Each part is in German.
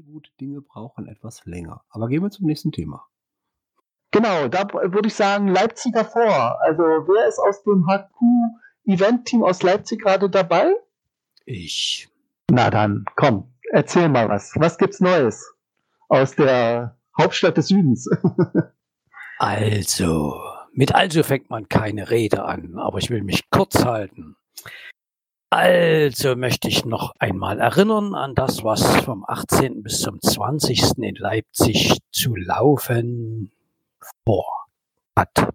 manche gute Dinge brauchen etwas länger. Aber gehen wir zum nächsten Thema. Genau, da würde ich sagen, Leipzig davor. Also wer ist aus dem HQ-Event-Team aus Leipzig gerade dabei? Ich. Na dann, komm, erzähl mal was. Was gibt's Neues aus der Hauptstadt des Südens? also, mit also fängt man keine Rede an, aber ich will mich kurz halten. Also möchte ich noch einmal erinnern an das, was vom 18. bis zum 20. in Leipzig zu laufen vor hat.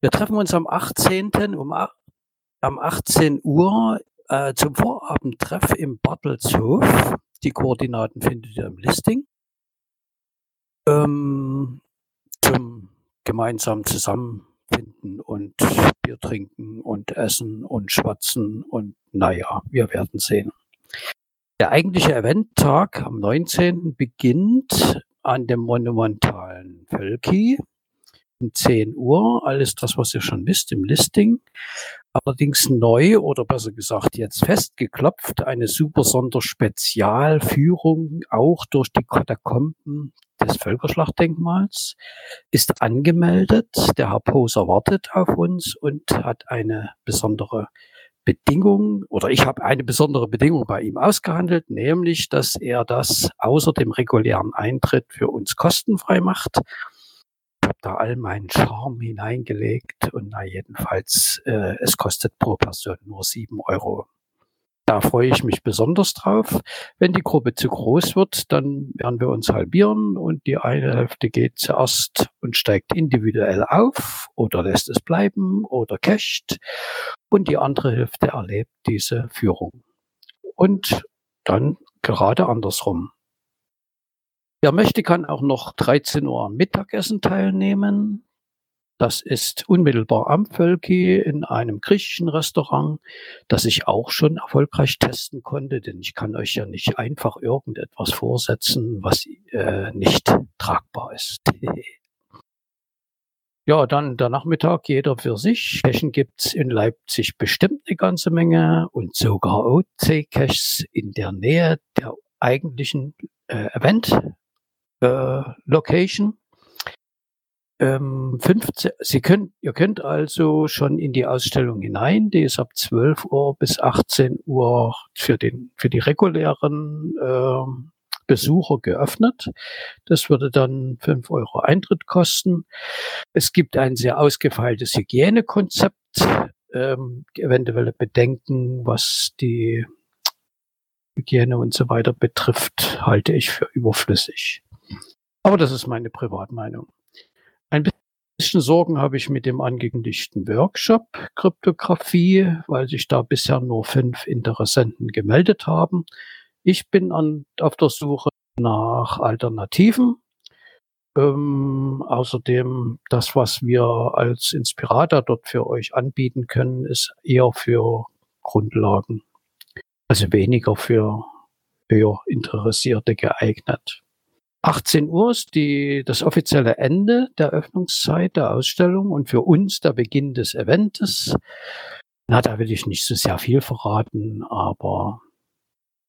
Wir treffen uns am 18. um am 18 Uhr äh, zum Vorabendtreff im Bartelshof. Die Koordinaten findet ihr im Listing. Ähm, zum gemeinsamen Zusammenfinden und Bier trinken und essen und schwatzen und naja, wir werden sehen. Der eigentliche Eventtag am 19. beginnt an dem monumentalen Völki um 10 Uhr. Alles das, was ihr schon wisst im Listing. Allerdings neu oder besser gesagt jetzt festgeklopft, eine super Sonderspezialführung auch durch die Katakomben des Völkerschlachtdenkmals ist angemeldet. Der Herr Poser wartet auf uns und hat eine besondere Bedingung oder ich habe eine besondere Bedingung bei ihm ausgehandelt, nämlich, dass er das außer dem regulären Eintritt für uns kostenfrei macht. Ich habe da all meinen Charme hineingelegt und na jedenfalls, äh, es kostet pro Person nur sieben Euro. Da freue ich mich besonders drauf. Wenn die Gruppe zu groß wird, dann werden wir uns halbieren und die eine Hälfte geht zuerst und steigt individuell auf oder lässt es bleiben oder cached und die andere Hälfte erlebt diese Führung. Und dann gerade andersrum. Wer möchte, kann auch noch 13 Uhr am Mittagessen teilnehmen. Das ist unmittelbar am Völki in einem griechischen Restaurant, das ich auch schon erfolgreich testen konnte, denn ich kann euch ja nicht einfach irgendetwas vorsetzen, was äh, nicht tragbar ist. ja, dann der Nachmittag jeder für sich. Cachen gibt's in Leipzig bestimmt eine ganze Menge und sogar OC-Caches in der Nähe der eigentlichen äh, Event-Location. Äh, ähm, 15, Sie können, ihr könnt also schon in die Ausstellung hinein. Die ist ab 12 Uhr bis 18 Uhr für den, für die regulären äh, Besucher geöffnet. Das würde dann 5 Euro Eintritt kosten. Es gibt ein sehr ausgefeiltes Hygienekonzept, ähm, eventuelle Bedenken, was die Hygiene und so weiter betrifft, halte ich für überflüssig. Aber das ist meine Privatmeinung. Ein bisschen Sorgen habe ich mit dem angekündigten Workshop Kryptographie, weil sich da bisher nur fünf Interessenten gemeldet haben. Ich bin an, auf der Suche nach Alternativen. Ähm, außerdem, das, was wir als Inspirator dort für euch anbieten können, ist eher für Grundlagen. Also weniger für höher Interessierte geeignet. 18 Uhr ist die, das offizielle Ende der Öffnungszeit der Ausstellung und für uns der Beginn des Events. Na, da will ich nicht so sehr viel verraten, aber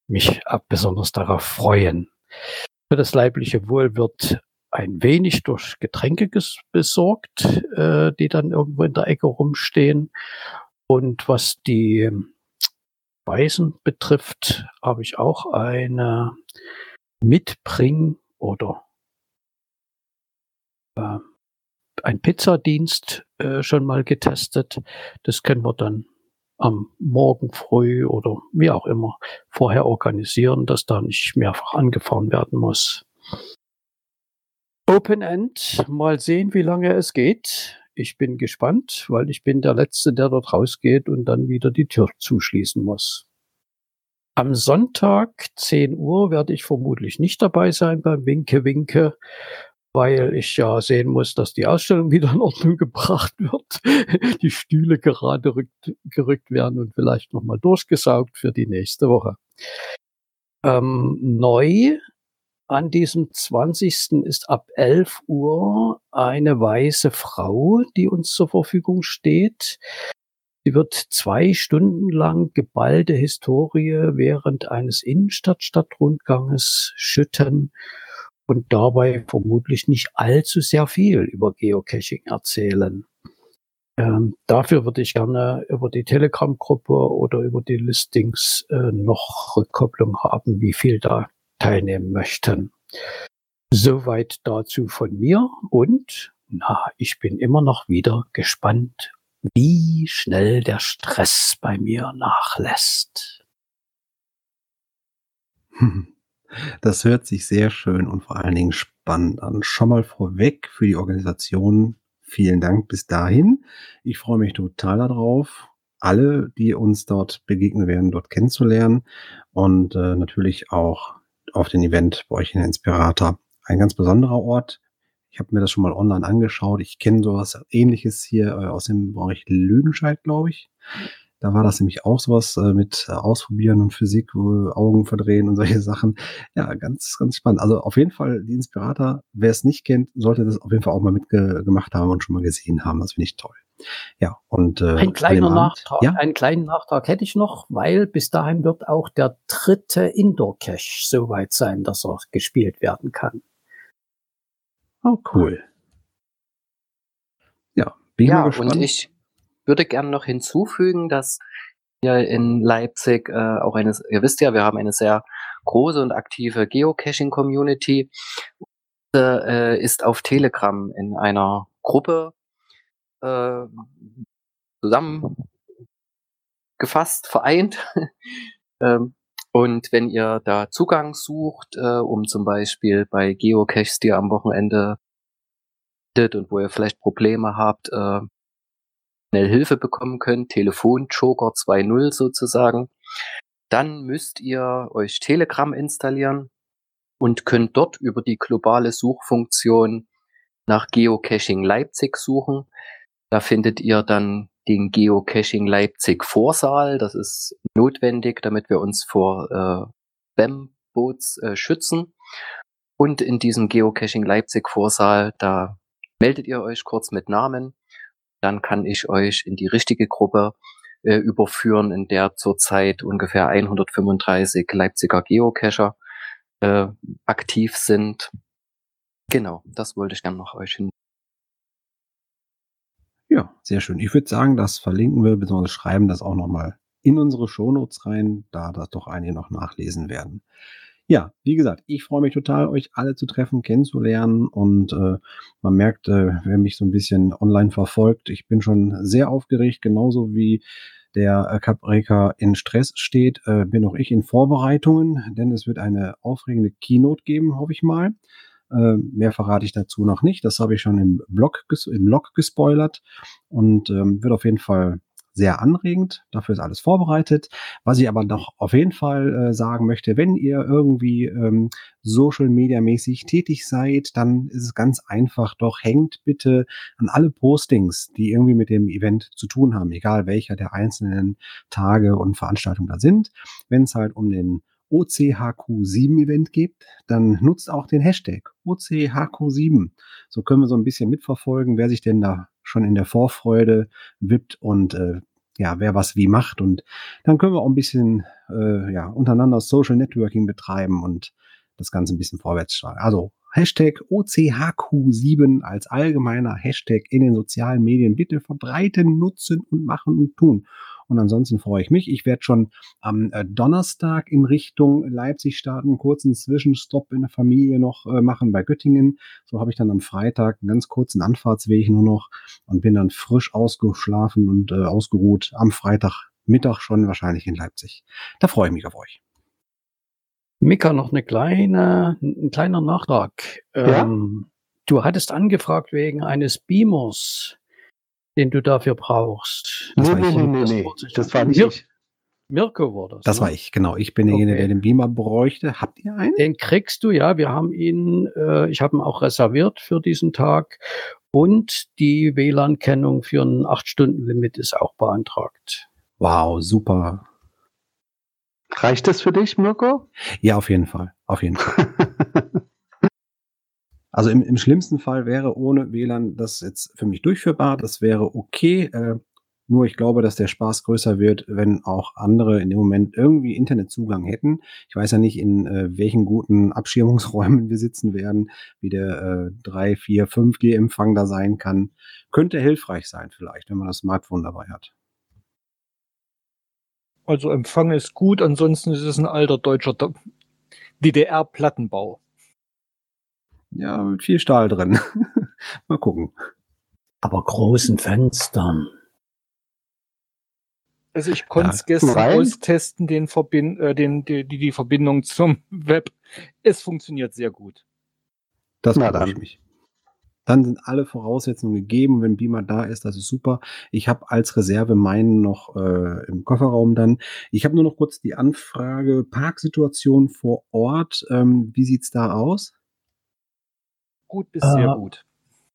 mich besonders darauf freuen. Für das leibliche Wohl wird ein wenig durch Getränke besorgt, äh, die dann irgendwo in der Ecke rumstehen. Und was die Speisen betrifft, habe ich auch eine Mitbring- oder äh, ein Pizzadienst äh, schon mal getestet. Das können wir dann am Morgen früh oder wie auch immer vorher organisieren, dass da nicht mehrfach angefahren werden muss. Open End, mal sehen, wie lange es geht. Ich bin gespannt, weil ich bin der Letzte, der dort rausgeht und dann wieder die Tür zuschließen muss. Am Sonntag 10 Uhr werde ich vermutlich nicht dabei sein beim Winke Winke, weil ich ja sehen muss, dass die Ausstellung wieder in Ordnung gebracht wird, die Stühle gerade rückt, gerückt werden und vielleicht nochmal durchgesaugt für die nächste Woche. Ähm, neu an diesem 20. ist ab 11 Uhr eine weiße Frau, die uns zur Verfügung steht. Sie wird zwei Stunden lang geballte Historie während eines Innenstadtstadtrundganges schütten und dabei vermutlich nicht allzu sehr viel über Geocaching erzählen. Ähm, dafür würde ich gerne über die Telegram-Gruppe oder über die Listings äh, noch Rückkopplung haben, wie viel da teilnehmen möchten. Soweit dazu von mir und na, ich bin immer noch wieder gespannt, wie schnell der Stress bei mir nachlässt. Das hört sich sehr schön und vor allen Dingen spannend an. Schon mal vorweg für die Organisation vielen Dank bis dahin. Ich freue mich total darauf, alle, die uns dort begegnen werden, dort kennenzulernen und äh, natürlich auch auf den Event bei euch in Inspirator. Ein ganz besonderer Ort. Ich habe mir das schon mal online angeschaut. Ich kenne sowas ähnliches hier äh, aus dem Bereich Lüdenscheid, glaube ich. Da war das nämlich auch sowas äh, mit äh, Ausprobieren und Physik, wo Augen verdrehen und solche Sachen. Ja, ganz, ganz spannend. Also auf jeden Fall die Inspirator, wer es nicht kennt, sollte das auf jeden Fall auch mal mitgemacht haben und schon mal gesehen haben. Das finde ich toll. Ja, und äh, ein kleiner Nachtrag, ja? einen kleinen Nachtrag hätte ich noch, weil bis dahin wird auch der dritte Indoor Cache so weit sein, dass er gespielt werden kann. Oh, cool. Ja, bin ja, gespannt. und ich würde gerne noch hinzufügen, dass wir in Leipzig äh, auch eine, ihr wisst ja, wir haben eine sehr große und aktive Geocaching-Community. Äh, ist auf Telegram in einer Gruppe äh, zusammengefasst, vereint. ähm, und wenn ihr da Zugang sucht, äh, um zum Beispiel bei Geocaches, die ihr am Wochenende und wo ihr vielleicht Probleme habt, äh, schnell Hilfe bekommen könnt, Telefon-Joker 2.0 sozusagen, dann müsst ihr euch Telegram installieren und könnt dort über die globale Suchfunktion nach Geocaching Leipzig suchen. Da findet ihr dann den Geocaching Leipzig Vorsaal. Das ist notwendig, damit wir uns vor äh, Spam-Bots äh, schützen. Und in diesem Geocaching Leipzig Vorsaal, da meldet ihr euch kurz mit Namen dann kann ich euch in die richtige Gruppe äh, überführen, in der zurzeit ungefähr 135 Leipziger Geocacher äh, aktiv sind. Genau, das wollte ich gerne noch euch hin. Ja, sehr schön. Ich würde sagen, das verlinken wir, beziehungsweise schreiben das auch nochmal in unsere Shownotes rein, da das doch einige noch nachlesen werden. Ja, wie gesagt, ich freue mich total, euch alle zu treffen, kennenzulernen und äh, man merkt, äh, wer mich so ein bisschen online verfolgt, ich bin schon sehr aufgeregt, genauso wie der äh, Capreka in Stress steht, äh, bin auch ich in Vorbereitungen, denn es wird eine aufregende Keynote geben, hoffe ich mal. Äh, mehr verrate ich dazu noch nicht. Das habe ich schon im Blog, im Blog gespoilert und ähm, wird auf jeden Fall sehr anregend. Dafür ist alles vorbereitet. Was ich aber noch auf jeden Fall äh, sagen möchte, wenn ihr irgendwie ähm, Social Media mäßig tätig seid, dann ist es ganz einfach. Doch hängt bitte an alle Postings, die irgendwie mit dem Event zu tun haben, egal welcher der einzelnen Tage und Veranstaltungen da sind. Wenn es halt um den OCHQ7-Event gibt, dann nutzt auch den Hashtag OCHQ7. So können wir so ein bisschen mitverfolgen, wer sich denn da schon in der Vorfreude wippt und äh, ja, wer was wie macht. Und dann können wir auch ein bisschen äh, ja, untereinander Social Networking betreiben und das Ganze ein bisschen vorwärts steuern. Also Hashtag OCHQ7 als allgemeiner Hashtag in den sozialen Medien bitte verbreiten, nutzen und machen und tun. Und ansonsten freue ich mich. Ich werde schon am äh, Donnerstag in Richtung Leipzig starten, einen kurzen Zwischenstopp in der Familie noch äh, machen bei Göttingen. So habe ich dann am Freitag einen ganz kurzen Anfahrtsweg nur noch und bin dann frisch ausgeschlafen und äh, ausgeruht am Freitagmittag schon wahrscheinlich in Leipzig. Da freue ich mich auf euch. Mika, noch eine kleine, ein kleiner Nachtrag. Ja? Ähm, du hattest angefragt wegen eines Beamers den du dafür brauchst. Das nee, nee, nee, nee, nee. Das war nicht Mir ich. Mirko war das. Das ne? war ich, genau. Ich bin derjenige, okay. der den Beamer bräuchte. Habt ihr einen? Den kriegst du, ja. Wir haben ihn, äh, ich habe ihn auch reserviert für diesen Tag. Und die WLAN-Kennung für ein 8-Stunden-Limit ist auch beantragt. Wow, super. Reicht das für dich, Mirko? Ja, auf jeden Fall. Auf jeden Fall. Also im, im schlimmsten Fall wäre ohne WLAN das jetzt für mich durchführbar. Das wäre okay. Äh, Nur ich glaube, dass der Spaß größer wird, wenn auch andere in dem Moment irgendwie Internetzugang hätten. Ich weiß ja nicht, in äh, welchen guten Abschirmungsräumen wir sitzen werden, wie der äh, 3, 4, 5G-Empfang da sein kann. Könnte hilfreich sein vielleicht, wenn man das Smartphone dabei hat. Also Empfang ist gut, ansonsten ist es ein alter deutscher DDR-Plattenbau. Ja, mit viel Stahl drin. Mal gucken. Aber großen Fenstern. Also ich konnte es ja, gestern rein. austesten, den Verbind äh, den, die, die Verbindung zum Web. Es funktioniert sehr gut. Das freut ich mich. Dann sind alle Voraussetzungen gegeben. Wenn Beamer da ist, das ist super. Ich habe als Reserve meinen noch äh, im Kofferraum dann. Ich habe nur noch kurz die Anfrage Parksituation vor Ort. Ähm, wie sieht's da aus? Gut bis sehr äh, gut.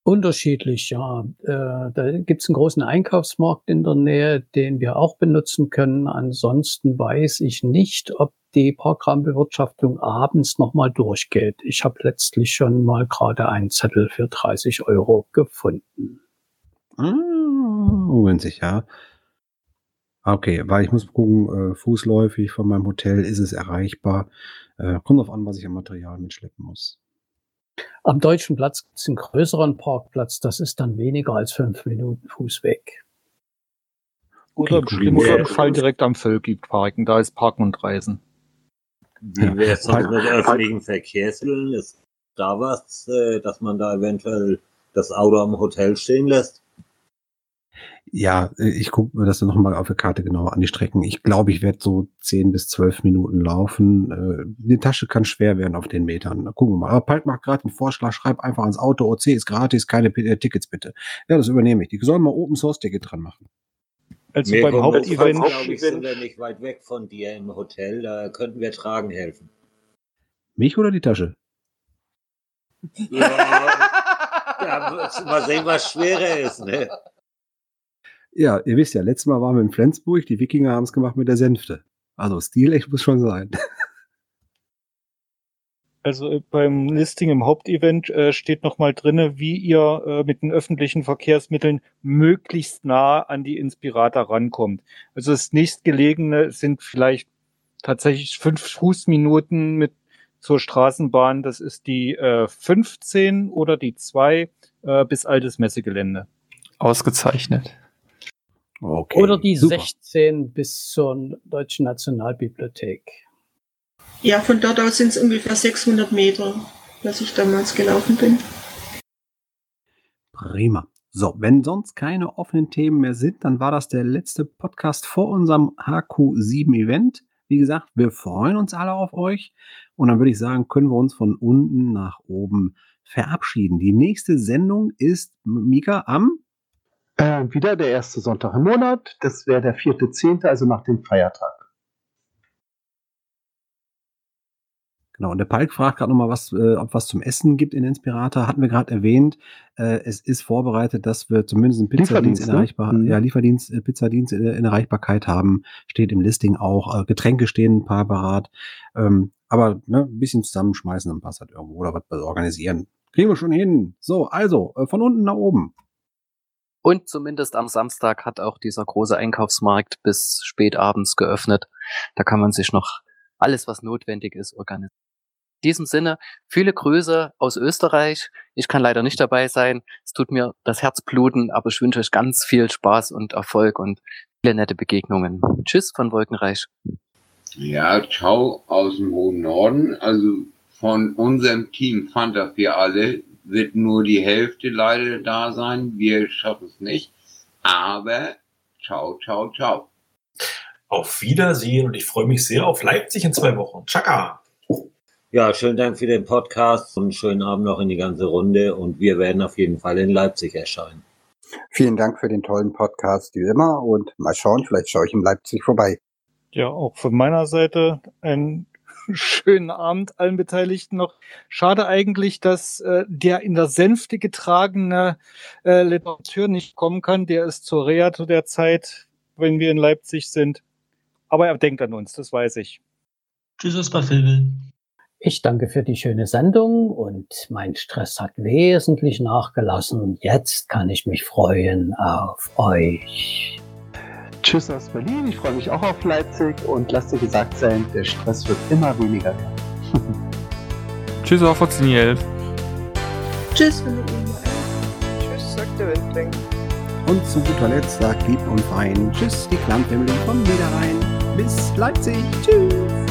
Unterschiedlich, ja. Äh, da gibt's einen großen Einkaufsmarkt in der Nähe, den wir auch benutzen können. Ansonsten weiß ich nicht, ob die Parkraumbewirtschaftung abends nochmal durchgeht. Ich habe letztlich schon mal gerade einen Zettel für 30 Euro gefunden. Ah, ungünstig, ja. Okay, weil ich muss gucken, äh, fußläufig von meinem Hotel ist es erreichbar. Äh, kommt auf an, was ich an Material mitschleppen muss. Am Deutschen Platz gibt es einen größeren Parkplatz, das ist dann weniger als fünf Minuten Fußweg. Oder im schlimmsten Fall direkt am Völki parken, da ist Parken und Reisen. Wie wäre es mit öffentlichen Verkehrsmitteln? Ist da was, äh, dass man da eventuell das Auto am Hotel stehen lässt? Ja, äh, ich gucke mir das dann nochmal auf der Karte genauer an, die Strecken. Ich glaube, ich werde so zehn bis zwölf Minuten laufen. Äh, die Tasche kann schwer werden auf den Metern. Da gucken wir mal. Aber Palk macht gerade einen Vorschlag, schreib einfach ans Auto, OC ist gratis, keine äh, Tickets bitte. Ja, das übernehme ich. Die sollen mal Open Source Ticket dran machen. Also Mir beim Hauptevent glaube ich, sind wir nicht weit weg von dir im Hotel. Da könnten wir tragen helfen. Mich oder die Tasche? Ja, ja mal sehen, was schwerer ist, ne? Ja, ihr wisst ja, letztes Mal waren wir in Flensburg, die Wikinger haben es gemacht mit der Sänfte. Also stilecht muss schon sein. Also äh, beim Listing im Hauptevent äh, steht nochmal drinne, wie ihr äh, mit den öffentlichen Verkehrsmitteln möglichst nah an die Inspirator rankommt. Also das nächstgelegene sind vielleicht tatsächlich fünf Fußminuten mit zur Straßenbahn. Das ist die äh, 15 oder die 2 äh, bis altes Messegelände. Ausgezeichnet. Okay, Oder die super. 16 bis zur Deutschen Nationalbibliothek. Ja, von dort aus sind es ungefähr 600 Meter, was ich damals gelaufen bin. Prima. So, wenn sonst keine offenen Themen mehr sind, dann war das der letzte Podcast vor unserem HQ7-Event. Wie gesagt, wir freuen uns alle auf euch. Und dann würde ich sagen, können wir uns von unten nach oben verabschieden. Die nächste Sendung ist, Mika, am äh, wieder der erste Sonntag im Monat. Das wäre der vierte, zehnte, also nach dem Feiertag. Genau, und der Palk fragt gerade nochmal, was, äh, ob was zum Essen gibt in Inspirator. Hatten wir gerade erwähnt. Äh, es ist vorbereitet, dass wir zumindest einen Pizzadienst in, ne? Erreichbar mhm. ja, Lieferdienst, äh, Pizzadienst in, in, Erreichbarkeit haben. Steht im Listing auch. Äh, Getränke stehen ein paar parat. Ähm, aber ne, ein bisschen zusammenschmeißen, dann passt halt irgendwo oder was organisieren. Kriegen wir schon hin. So, also, äh, von unten nach oben. Und zumindest am Samstag hat auch dieser große Einkaufsmarkt bis spät abends geöffnet. Da kann man sich noch alles, was notwendig ist, organisieren. In diesem Sinne, viele Grüße aus Österreich. Ich kann leider nicht dabei sein. Es tut mir das Herz bluten, aber ich wünsche euch ganz viel Spaß und Erfolg und viele nette Begegnungen. Tschüss von Wolkenreich. Ja, ciao aus dem hohen Norden. Also von unserem Team Fanta für alle wird nur die Hälfte leider da sein. Wir schaffen es nicht. Aber ciao, ciao, ciao. Auf Wiedersehen und ich freue mich sehr auf Leipzig in zwei Wochen. Tschakka! Ja, schönen Dank für den Podcast und schönen Abend noch in die ganze Runde und wir werden auf jeden Fall in Leipzig erscheinen. Vielen Dank für den tollen Podcast, wie immer und mal schauen, vielleicht schaue ich in Leipzig vorbei. Ja, auch von meiner Seite ein schönen Abend allen Beteiligten noch. Schade eigentlich, dass äh, der in der Sänfte getragene äh, Literatur nicht kommen kann. Der ist zur Reha zu der Zeit, wenn wir in Leipzig sind. Aber er denkt an uns, das weiß ich. Tschüss Vilbel. Ich danke für die schöne Sendung und mein Stress hat wesentlich nachgelassen. Jetzt kann ich mich freuen auf euch. Tschüss aus Berlin. Ich freue mich auch auf Leipzig und lasst dir gesagt sein, der Stress wird immer weniger werden. Tschüss auch von Daniel. Tschüss von der Tschüss, sagt der Wendling. Und zu guter Letzt sagt lieb und fein Tschüss, die Clan Family von Niederrhein. Bis Leipzig. Tschüss.